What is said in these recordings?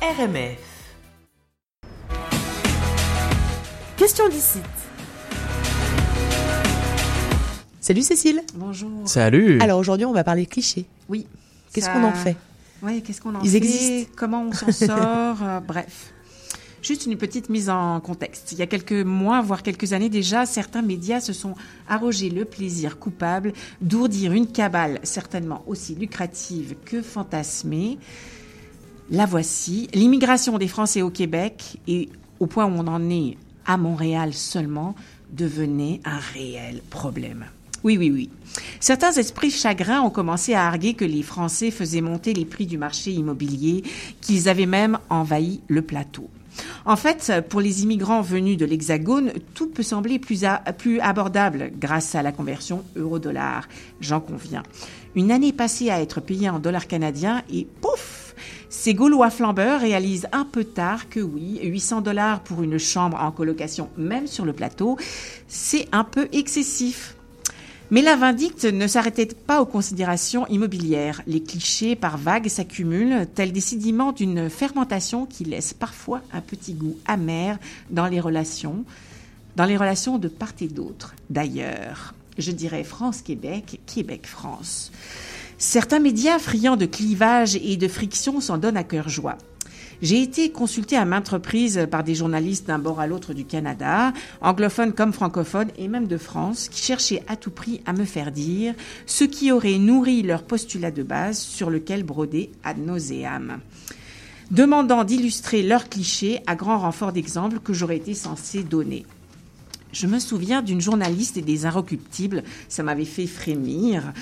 RMF. Question d'ici. Salut Cécile. Bonjour. Salut. Alors aujourd'hui, on va parler clichés. Oui. Qu'est-ce ça- qu'on en fait? Oui, qu'est-ce qu'on en Ils fait? existent? Comment on s'en sort? Euh, Bref. Juste une petite mise en contexte. Il y a quelques mois, voire quelques années déjà, certains médias se sont arrogés le plaisir coupable d'ourdir une cabale certainement aussi lucrative que fantasmée. La voici, l'immigration des Français au Québec et au point où on en est à Montréal seulement devenait un réel problème. Oui, oui, oui. Certains esprits chagrins ont commencé à arguer que les Français faisaient monter les prix du marché immobilier, qu'ils avaient même envahi le plateau. En fait, pour les immigrants venus de l'Hexagone, tout peut sembler plus, abordable grâce à la conversion euro-dollar, j'en conviens. Une année passée à être payé en dollars canadiens et pouf Ces Gaulois flambeurs réalisent un peu tard que oui, 800 dollars pour une chambre en colocation, même sur le plateau, c'est un peu excessif. Mais la vindicte ne s'arrêtait pas aux considérations immobilières. Les clichés par vagues s'accumulent, tels des d'une fermentation qui laisse parfois un petit goût amer dans les relations, dans les relations de part et d'autre. D'ailleurs, je dirais France-Québec, Québec-France. Certains médias friands de clivage et de friction s'en donnent à cœur joie. J'ai été consultée à maintes reprises par des journalistes d'un bord à l'autre du Canada, anglophones comme francophones et même de France, qui cherchaient à tout prix à me faire dire ce qui aurait nourri leur postulat de base sur lequel broder ad nauseam, demandant d'illustrer leurs clichés à grand renfort d'exemples que j'aurais été censé donner. Je me souviens d'une journaliste et des Inrecuptibles, ça m'avait fait frémir,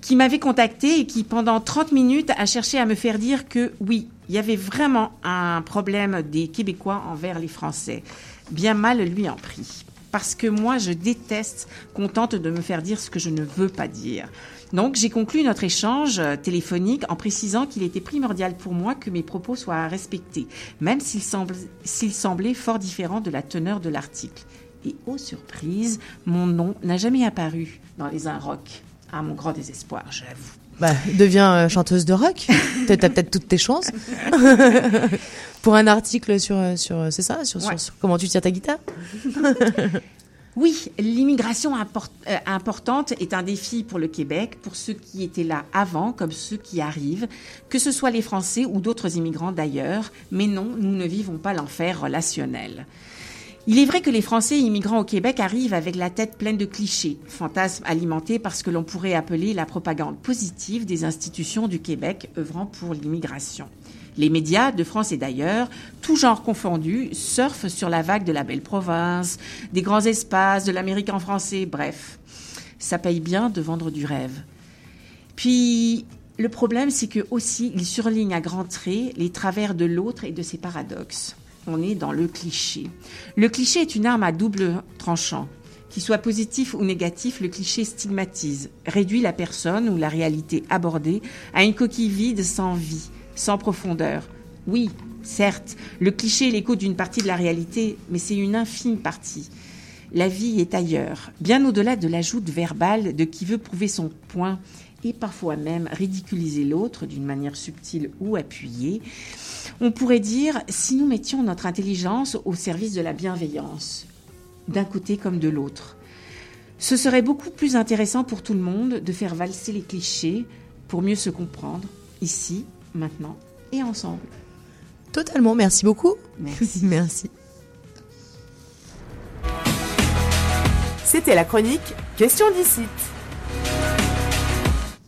qui m'avait contacté et qui, pendant 30 minutes, a cherché à me faire dire que oui, il y avait vraiment un problème des Québécois envers les Français. Bien mal lui en prie. Parce que moi, je déteste qu'on tente de me faire dire ce que je ne veux pas dire. Donc, j'ai conclu notre échange euh, téléphonique en précisant qu'il était primordial pour moi que mes propos soient respectés, même s'ils semblaient fort différents de la teneur de l'article. Et aux surprises, mon nom n'a jamais apparu dans les un rock. À mon grand désespoir, j'avoue. Bah, deviens euh, chanteuse de rock. T'as peut-être toutes tes chances. Pour un article sur, euh, sur euh, c'est ça, sur, sur- Ouais. sur comment tu tires ta guitare. Oui, l'immigration import- euh, importante est un défi pour le Québec, pour ceux qui étaient là avant comme ceux qui arrivent, que ce soit les Français ou d'autres immigrants d'ailleurs, mais non, nous ne vivons pas l'enfer relationnel. Il est vrai que les Français immigrants au Québec arrivent avec la tête pleine de clichés, fantasmes alimentés par ce que l'on pourrait appeler la propagande positive des institutions du Québec œuvrant pour l'immigration. Les médias de France et d'ailleurs, tout genre confondus, surfent sur la vague de la belle province, des grands espaces, de l'Amérique en français, bref. Ça paye bien de vendre du rêve. Puis, le problème, c'est que aussi, ils surlignent à grands traits les travers de l'autre et de ses paradoxes. On est dans le cliché. Le cliché est une arme à double tranchant. Qu'il soit positif ou négatif, le cliché stigmatise, réduit la personne ou la réalité abordée à une coquille vide sans vie, sans profondeur. Oui, certes, le cliché est l'écho d'une partie de la réalité, mais c'est une infime partie. La vie est ailleurs, bien au-delà de l'ajout verbal de qui veut prouver son point et parfois même ridiculiser l'autre d'une manière subtile ou appuyée. On pourrait dire si nous mettions notre intelligence au service de la bienveillance, d'un côté comme de l'autre. Ce serait beaucoup plus intéressant pour tout le monde de faire valser les clichés pour mieux se comprendre, ici, maintenant et ensemble. Totalement. Merci beaucoup. Merci. Merci. C'était la chronique Question d'ici.